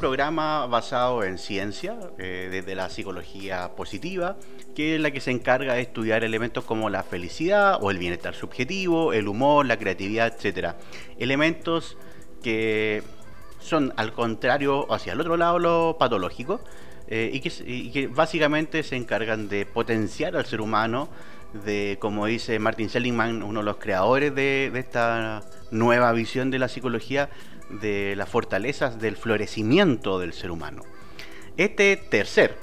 programa basado en ciencia, eh, desde la psicología positiva, que es la que se encarga de estudiar elementos como la felicidad o el bienestar subjetivo, el humor, la creatividad, etcétera. Elementos que son al contrario, hacia el otro lado, lo patológico, eh, y, que, básicamente se encargan de potenciar al ser humano, de, como dice Martin Seligman, uno de los creadores de, esta nueva visión de la psicología, de las fortalezas del florecimiento del ser humano. Este tercer,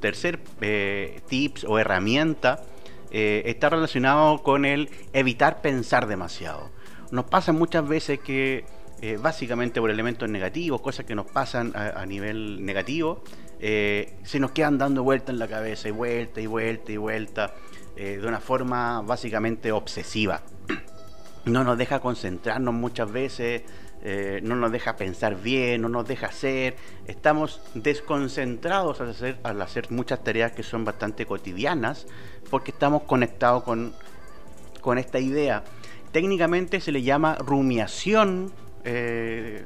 tercer eh, tips o herramienta eh, está relacionado con el evitar pensar demasiado. Nos pasa muchas veces que eh, básicamente por elementos negativos, cosas que nos pasan a, nivel negativo, eh, se nos quedan dando vuelta en la cabeza y vuelta y vuelta y vuelta, eh, de una forma básicamente obsesiva. No nos deja concentrarnos muchas veces, no nos deja pensar bien, no nos deja hacer, estamos desconcentrados al hacer, al hacer muchas tareas que son bastante cotidianas, porque estamos conectados con, con esta idea. Técnicamente se le llama rumiación eh,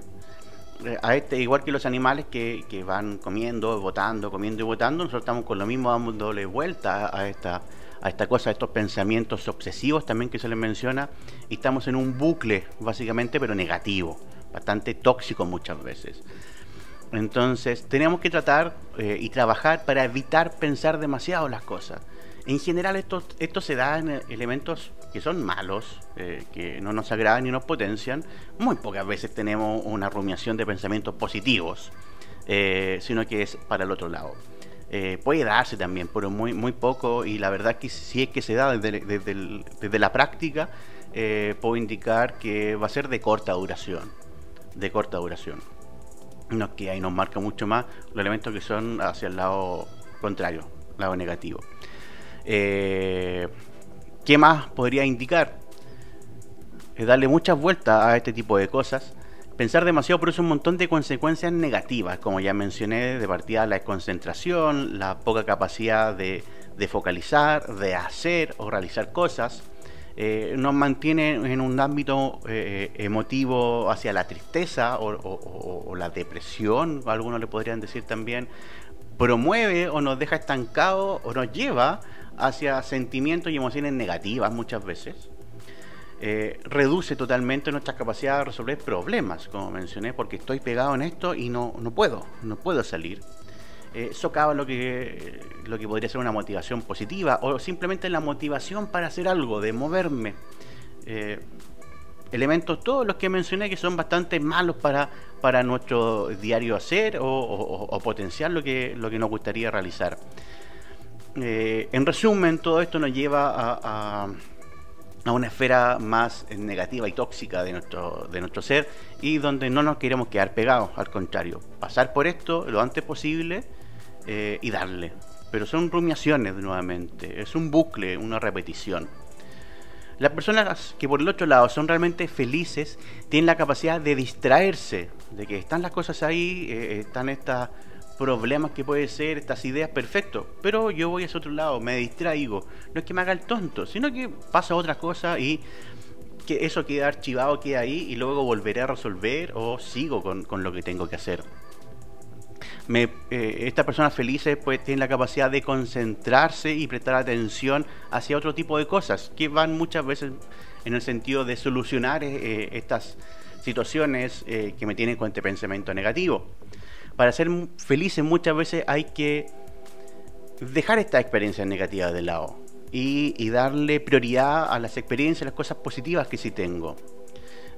a este, igual que los animales que, van comiendo, votando, comiendo y votando, nosotros estamos con lo mismo dándole vuelta a esta, a esta cosa, a estos pensamientos obsesivos también que se les menciona, y estamos en un bucle, básicamente, pero negativo, bastante tóxico muchas veces. Entonces, tenemos que tratar eh, y trabajar para evitar pensar demasiado las cosas. En general, esto, esto se da en elementos que son malos, eh, que no nos agradan ni nos potencian, muy pocas veces tenemos una rumiación de pensamientos positivos, eh, sino que es para el otro lado. Eh, puede darse también, pero muy, muy poco, y la verdad que si es que se da desde, desde, la práctica, puedo indicar que va a ser de corta duración, de corta duración. No que ahí nos marca mucho más los elementos que son hacia el lado contrario, lado negativo. Eh, ¿Qué más podría indicar? Es darle muchas vueltas a este tipo de cosas. Pensar demasiado produce un montón de consecuencias negativas, como ya mencioné, de partida la desconcentración, la poca capacidad de, focalizar, de hacer o realizar cosas. Eh, nos mantiene en un ámbito eh, emotivo hacia la tristeza o, la depresión, algunos le podrían decir también, promueve o nos deja estancados o nos lleva hacia sentimientos y emociones negativas muchas veces. Eh, reduce totalmente nuestra capacidad de resolver problemas, como mencioné, porque estoy pegado en esto y no, no puedo, no puedo salir. Eh, socava lo que, lo que podría ser una motivación positiva o simplemente la motivación para hacer algo, de moverme. Eh, elementos todos los que mencioné que son bastante malos para, para nuestro diario hacer o, o potenciar lo que, lo que nos gustaría realizar. Eh, en resumen, todo esto nos lleva a, una esfera más negativa y tóxica de nuestro, de nuestro ser y donde no nos queremos quedar pegados, al contrario, pasar por esto lo antes posible eh, y darle. Pero son rumiaciones nuevamente, es un bucle, una repetición. Las personas que por el otro lado son realmente felices tienen la capacidad de distraerse, de que están las cosas ahí, eh, están estas problemas que puede ser, estas ideas, perfecto. Pero yo voy a ese otro lado, me distraigo. No es que me haga el tonto, sino que pasa otra cosa y que eso queda archivado, queda ahí y luego volveré a resolver o sigo con, lo que tengo que hacer. Me, eh, estas personas felices pues tienen la capacidad de concentrarse y prestar atención hacia otro tipo de cosas que van muchas veces en el sentido de solucionar eh, estas situaciones eh, que me tienen con este pensamiento negativo para ser felices muchas veces hay que dejar estas experiencias negativas de lado y, darle prioridad a las experiencias, las cosas positivas que sí tengo.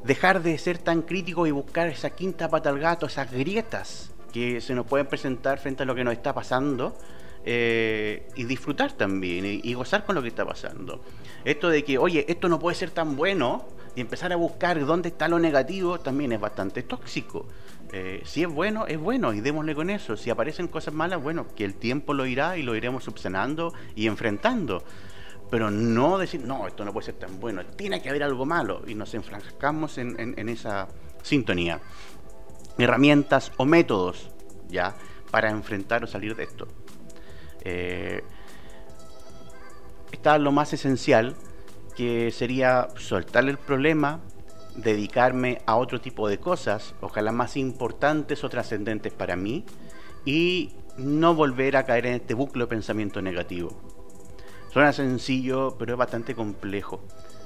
Dejar de ser tan crítico y buscar esa quinta pata al gato, esas grietas que se nos pueden presentar frente a lo que nos está pasando eh, y disfrutar también y, gozar con lo que está pasando. Esto de que, oye, esto no puede ser tan bueno y empezar a buscar dónde está lo negativo también es bastante tóxico. Eh, si es bueno, es bueno y démosle con eso. Si aparecen cosas malas, bueno, que el tiempo lo irá y lo iremos subsanando y enfrentando. Pero no decir, no, esto no puede ser tan bueno, tiene que haber algo malo y nos enfrascamos en, esa sintonía. Herramientas o métodos, ¿ya? Para enfrentar o salir de esto. Eh, está lo más esencial, que sería soltar el problema, dedicarme a otro tipo de cosas, ojalá más importantes o trascendentes para mí, y no volver a caer en este bucle de pensamiento negativo. Suena sencillo, pero es bastante complejo.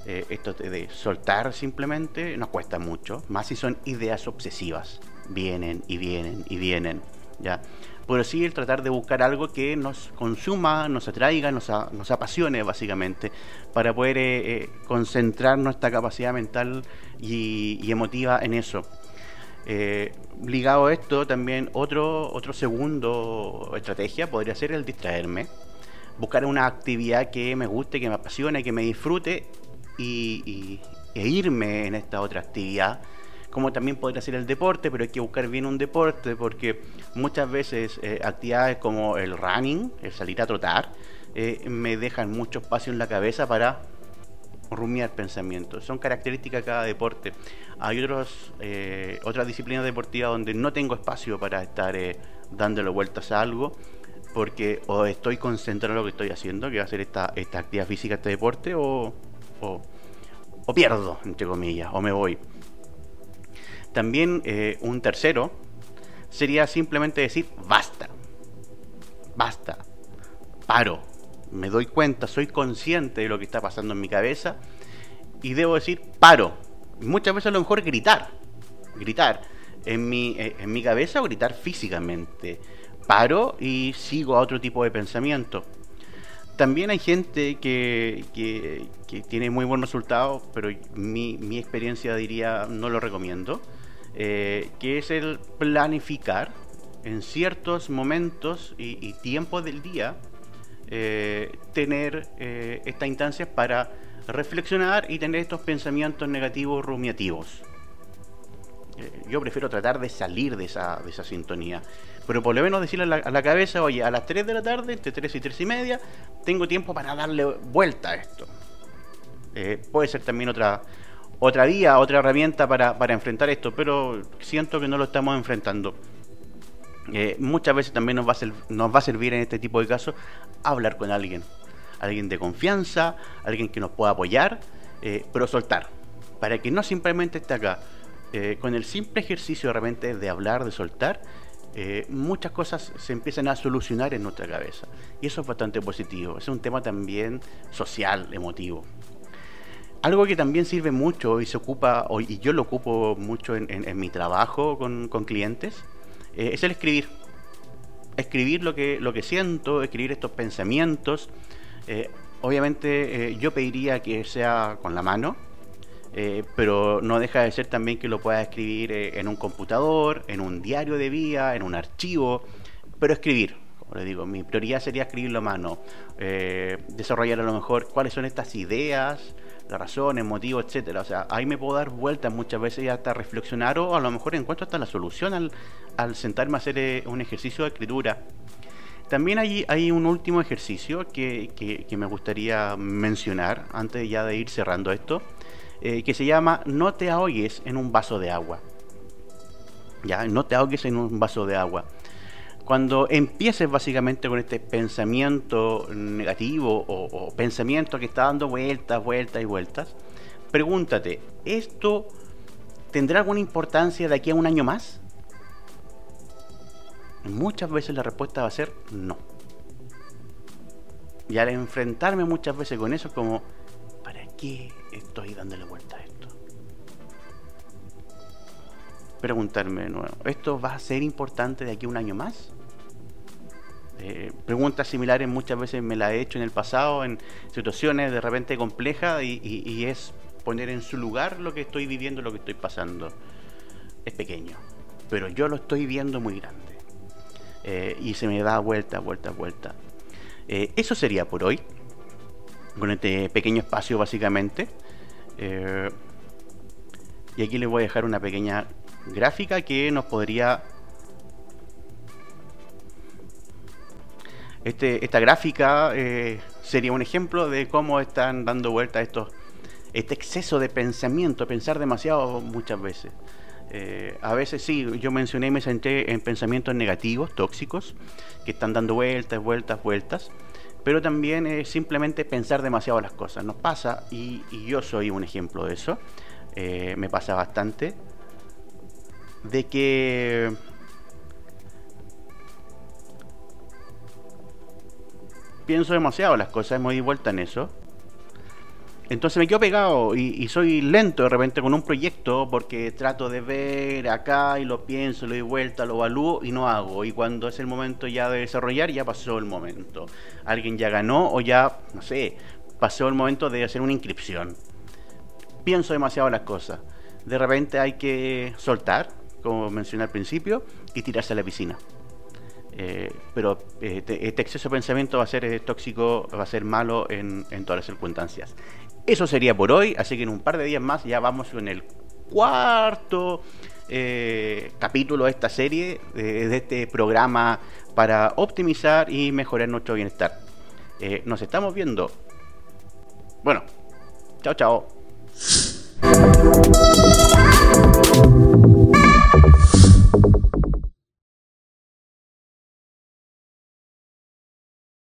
Eh, esto de soltar simplemente nos cuesta mucho, más si son ideas obsesivas. Vienen y vienen y vienen. ¿Ya? Pero sí el tratar de buscar algo que nos consuma, nos atraiga, nos, apasione básicamente, para poder eh, eh, concentrar nuestra capacidad mental y, emotiva en eso. ligado a esto, también otro, otro segundo estrategia podría ser el distraerme buscar una actividad que me guste, que me apasione, que me disfrute y, e irme en esta otra actividad. Como también podría ser el deporte, pero hay que buscar bien un deporte porque muchas veces eh, actividades como el running, el salir a trotar, eh, me dejan mucho espacio en la cabeza para rumiar pensamientos. Son características de cada deporte. Hay otros, eh, otras disciplinas deportivas donde no tengo espacio para estar dándole vueltas a algo porque o estoy concentrado en lo que estoy haciendo, que va a ser esta, esta actividad física, este deporte, o, o, pierdo, entre comillas, o me voy. También eh, un tercero sería simplemente decir basta, basta, paro, me doy cuenta, soy consciente de lo que está pasando en mi cabeza y debo decir paro. Muchas veces a lo mejor gritar, gritar en mi, eh, en mi cabeza o gritar físicamente paro y sigo a otro tipo de pensamiento. También hay gente que, tiene muy buen resultado, pero mi, experiencia diría no lo recomiendo, eh, que es el planificar en ciertos momentos y, tiempos del día, eh, tener eh, estas instancias para reflexionar y tener estos pensamientos negativos rumiativos. yo prefiero tratar de salir de esa, de esa sintonía pero por lo menos decirle a la, cabeza, oye, a las 3 de la tarde, entre 3 y 3 y media, tengo tiempo para darle vuelta a esto. Eh, puede ser también otra, otra vía, otra herramienta para, enfrentar esto, pero siento que no lo estamos enfrentando. Eh, muchas veces también nos va, a nos va a servir en este tipo de casos hablar con alguien, alguien de confianza, alguien que nos pueda apoyar, eh, pero soltar, para que no simplemente esté acá. con el simple ejercicio de repente de hablar, de soltar, eh, muchas cosas se empiezan a solucionar en nuestra cabeza. Y eso es bastante positivo. Es un tema también social, emotivo. Algo que también sirve mucho y se ocupa, y yo lo ocupo mucho en, mi trabajo con, clientes, eh, es el escribir. Escribir lo que, lo que siento, escribir estos pensamientos. Eh, obviamente yo pediría que sea con la mano, eh, pero no deja de ser también que lo puedas escribir eh, en un computador, en un diario de vía, en un archivo, pero escribir. Les digo, mi prioridad sería escribirlo a mano, eh, desarrollar a lo mejor cuáles son estas ideas, las razones, motivos, etcétera. O sea, ahí me puedo dar vueltas muchas veces y hasta reflexionar o a lo mejor encuentro hasta la solución al, sentarme a hacer un ejercicio de escritura. También hay, hay un último ejercicio que, que, que, me gustaría mencionar antes ya de ir cerrando esto, eh, que se llama No te ahogues en un vaso de agua. Ya, no te ahogues en un vaso de agua. Cuando empieces básicamente con este pensamiento negativo o, pensamiento que está dando vueltas, vueltas y vueltas, pregúntate, ¿esto tendrá alguna importancia de aquí a un año más? Muchas veces la respuesta va a ser no. Y al enfrentarme muchas veces con eso, como, ¿para qué estoy dándole vuelta a esto. Preguntarme de nuevo, ¿esto va a ser importante de aquí a un año más? Eh, preguntas similares muchas veces me las he hecho en el pasado, en situaciones de repente complejas, y, es poner en su lugar lo que estoy viviendo, lo que estoy pasando. Es pequeño, pero yo lo estoy viendo muy grande. Eh, y se me da vuelta, vuelta, vuelta. Eh, eso sería por hoy, con este pequeño espacio básicamente. Y aquí les voy a dejar una pequeña gráfica que nos podría... Este, esta gráfica eh, sería un ejemplo de cómo están dando vuelta estos, este exceso de pensamiento, pensar demasiado muchas veces. Eh, a veces sí, yo mencioné y me senté en pensamientos negativos, tóxicos, que están dando vueltas, vueltas, vueltas pero también es simplemente pensar demasiado las cosas. Nos pasa, y, yo soy un ejemplo de eso. eh, me pasa bastante, de que pienso demasiado las cosas, me doy vuelta en eso. Entonces me quedo pegado y, soy lento de repente con un proyecto porque trato de ver acá y lo pienso, lo doy vuelta, lo evalúo y no hago. Y cuando es el momento ya de desarrollar, ya pasó el momento. Alguien ya ganó o ya, no sé, pasó el momento de hacer una inscripción. Pienso demasiado las cosas. De repente hay que soltar, como mencioné al principio, y tirarse a la piscina. Eh, pero eh, este, exceso de pensamiento va a ser eh, tóxico, va a ser malo en, todas las circunstancias. Eso sería por hoy, así que en un par de días más ya vamos con el cuarto capítulo de esta serie, de este programa para optimizar y mejorar nuestro bienestar. Nos estamos viendo. Bueno, chao, chao.